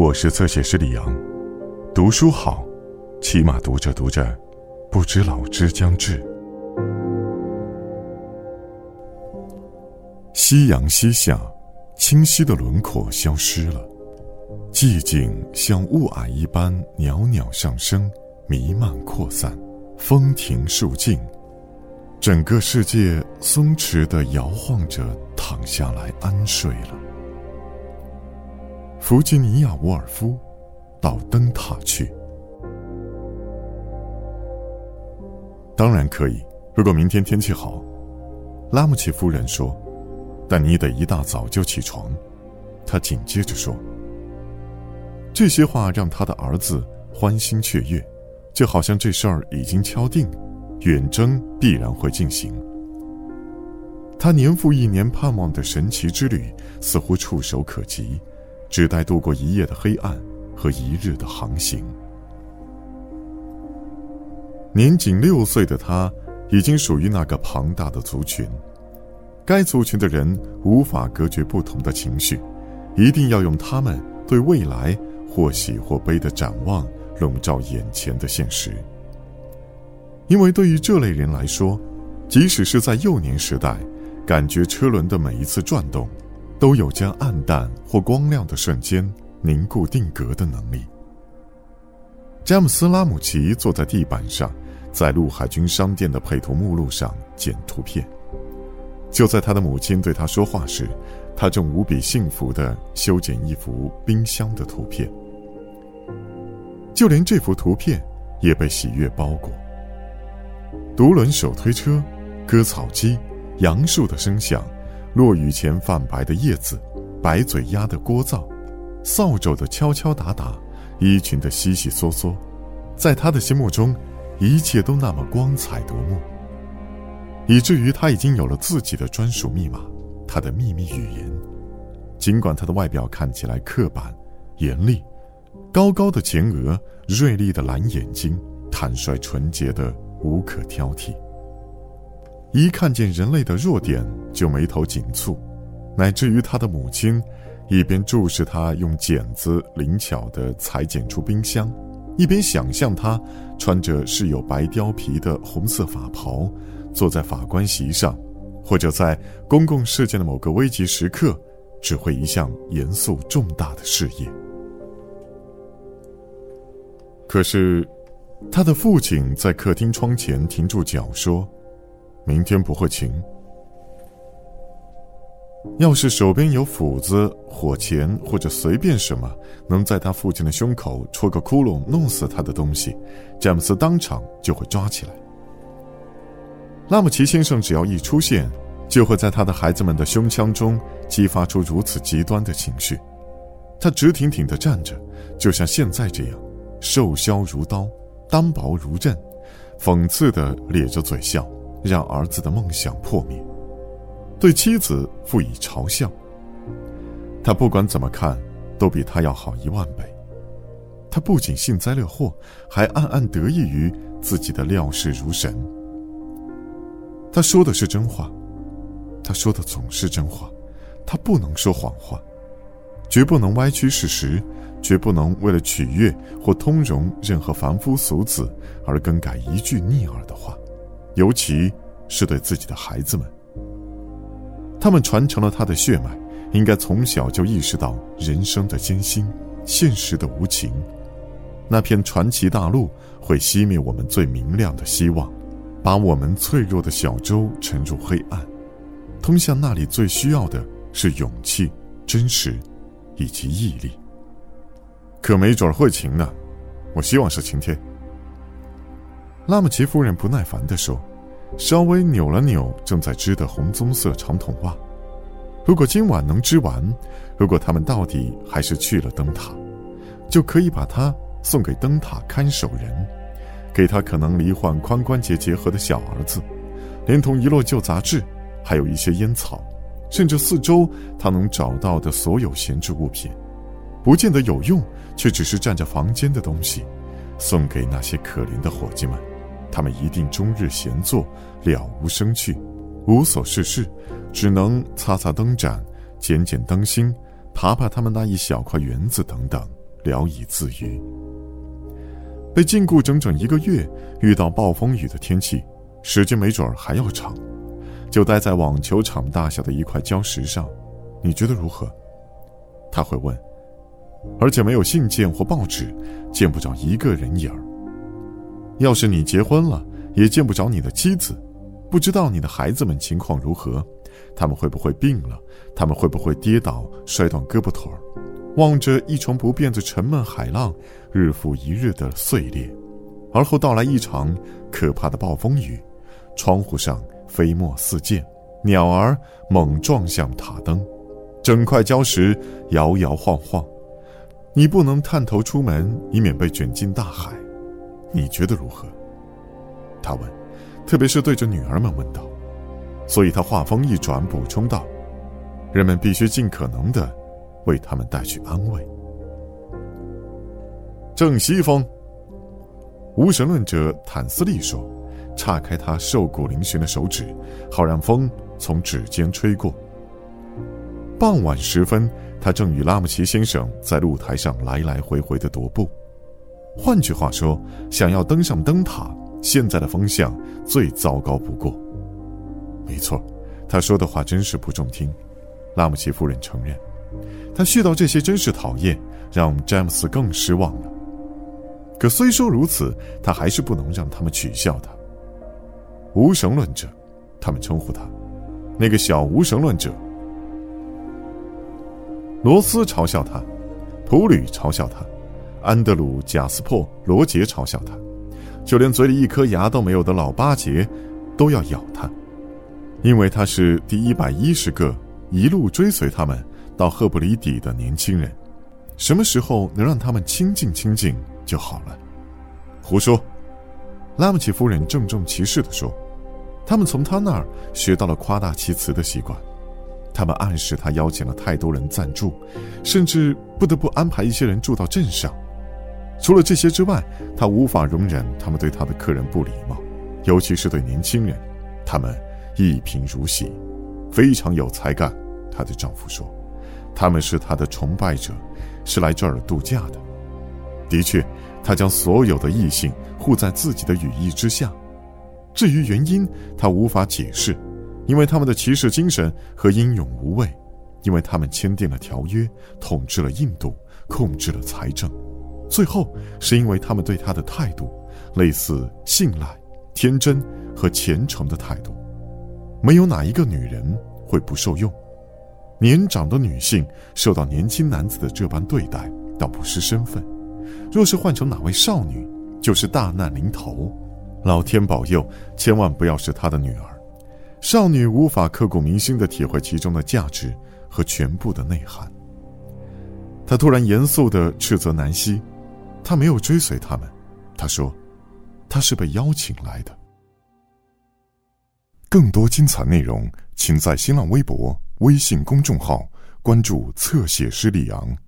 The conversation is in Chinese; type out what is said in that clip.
我是侧写师李阳，读书好，起码读着读着，不知老之将至。夕阳西下，清晰的轮廓消失了，寂静像雾霭一般袅袅上升，弥漫扩散，风停树静，整个世界松弛的摇晃着，躺下来安睡了。弗吉尼亚·沃尔夫，到灯塔去。当然可以，如果明天天气好。拉姆齐夫人说：“但你得一大早就起床。”他紧接着说：“这些话让他的儿子欢欣雀跃，就好像这事儿已经敲定，远征必然会进行。他年复一年盼望的神奇之旅似乎触手可及。”只待度过一夜的黑暗和一日的航行。年仅六岁的他，已经属于那个庞大的族群。该族群的人无法隔绝不同的情绪，一定要用他们对未来或喜或悲的展望笼罩眼前的现实。因为对于这类人来说，即使是在幼年时代，感觉车轮的每一次转动。都有将暗淡或光亮的瞬间凝固定格的能力。詹姆斯·拉姆齐坐在地板上，在陆海军商店的配图目录上剪图片。就在他的母亲对他说话时，他正无比幸福地修剪一幅冰箱的图片。就连这幅图片也被喜悦包裹。独轮手推车、割草机、杨树的声响。落雨前泛白的叶子，白嘴鸭的聒噪，扫帚的敲敲打打，衣裙的悉悉嗦嗦，在他的心目中，一切都那么光彩夺目，以至于他已经有了自己的专属密码，他的秘密语言。尽管他的外表看起来刻板、严厉，高高的前额，锐利的蓝眼睛，坦率纯洁的无可挑剔。一看见人类的弱点就眉头紧蹙，乃至于他的母亲一边注视他用剪子灵巧地裁剪出冰箱，一边想象他穿着饰有白貂皮的红色法袍，坐在法官席上，或者在公共事件的某个危急时刻指挥一项严肃重大的事业。可是，他的父亲在客厅窗前停住脚说。明天不会晴。要是手边有斧子、火钳或者随便什么能在他父亲的胸口戳个窟窿、弄死他的东西，詹姆斯当场就会抓起来。拉姆齐先生只要一出现，就会在他的孩子们的胸腔中激发出如此极端的情绪。他直挺挺地站着，就像现在这样，瘦削如刀，单薄如刃，讽刺地咧着嘴笑。让儿子的梦想破灭，对妻子赋以嘲笑。他不管怎么看，都比他要好一万倍。他不仅幸灾乐祸，还暗暗得意于自己的料事如神。他说的是真话，他说的总是真话，他不能说谎话，绝不能歪曲事实，绝不能为了取悦或通融任何凡夫俗子而更改一句逆耳的话。尤其是对自己的孩子们，他们传承了他的血脉，应该从小就意识到人生的艰辛、现实的无情。那片传奇大陆会熄灭我们最明亮的希望，把我们脆弱的小舟沉入黑暗。通向那里最需要的是勇气、真实，以及毅力。可没准会晴呢，我希望是晴天。拉姆齐夫人不耐烦地说，稍微扭了扭正在织的红棕色长筒袜。如果今晚能织完，如果他们到底还是去了灯塔，就可以把它送给灯塔看守人，给他可能罹患髋关节结核的小儿子，连同一摞旧杂志，还有一些烟草，甚至四周他能找到的所有闲置物品，不见得有用，却只是占着房间的东西，送给那些可怜的伙计们。他们一定终日闲坐，了无生趣，无所事事，只能擦擦灯盏，剪剪灯芯，爬爬他们那一小块园子等等，聊以自娱。被禁锢整整一个月，遇到暴风雨的天气，时间没准儿还要长，就待在网球场大小的一块礁石上，你觉得如何？他会问。而且没有信件或报纸，见不着一个人影儿。要是你结婚了，也见不着你的妻子，不知道你的孩子们情况如何，他们会不会病了？他们会不会跌倒摔断胳膊腿儿？望着一成不变的沉闷海浪，日复一日的碎裂，而后到来一场可怕的暴风雨，窗户上飞沫四溅，鸟儿猛撞向塔灯，整块礁石摇摇晃晃。你不能探头出门，以免被卷进大海。你觉得如何？他问，特别是对着女儿们问道。所以他话锋一转，补充道：“人们必须尽可能的。”为他们带去安慰。正西风，无神论者坦斯利说：“岔开他瘦骨嶙峋的手指，好让风从指尖吹过。”傍晚时分，他正与拉姆齐先生在露台上来来回回的踱步。换句话说，想要登上灯塔，现在的风向最糟糕不过。没错，他说的话真是不中听。拉姆齐夫人承认。他絮叨这些真是讨厌，让詹姆斯更失望了。可虽说如此，他还是不能让他们取笑他。无神论者，他们称呼他，那个小无神论者。罗斯嘲笑他，普吕嘲笑他，安德鲁、贾斯珀、罗杰嘲笑他，就连嘴里一颗牙都没有的老巴结，都要咬他，因为他是第一百一十个一路追随他们。到赫布里底的年轻人，什么时候能让他们亲近亲近就好了？胡说！拉姆齐夫人郑重其事地说：“他们从他那儿学到了夸大其词的习惯。他们暗示他邀请了太多人赞助，甚至不得不安排一些人住到镇上。除了这些之外，他无法容忍他们对他的客人不礼貌，尤其是对年轻人。他们一贫如洗，非常有才干。”她的丈夫说。他们是他的崇拜者，是来这儿度假的。的确，他将所有的异性护在自己的羽翼之下。至于原因，他无法解释，因为他们的骑士精神和英勇无畏，因为他们签订了条约，统治了印度，控制了财政。最后，是因为他们对他的态度，类似信赖、天真和虔诚的态度。没有哪一个女人会不受用。年长的女性受到年轻男子的这般对待，倒不失身份；若是换成哪位少女，就是大难临头。老天保佑，千万不要是他的女儿。少女无法刻骨铭心地体会其中的价值和全部的内涵。他突然严肃地斥责南希：“他没有追随他们。”他说：“他是被邀请来的。”更多精彩内容，请在新浪微博。微信公众号关注“侧写师李昂”。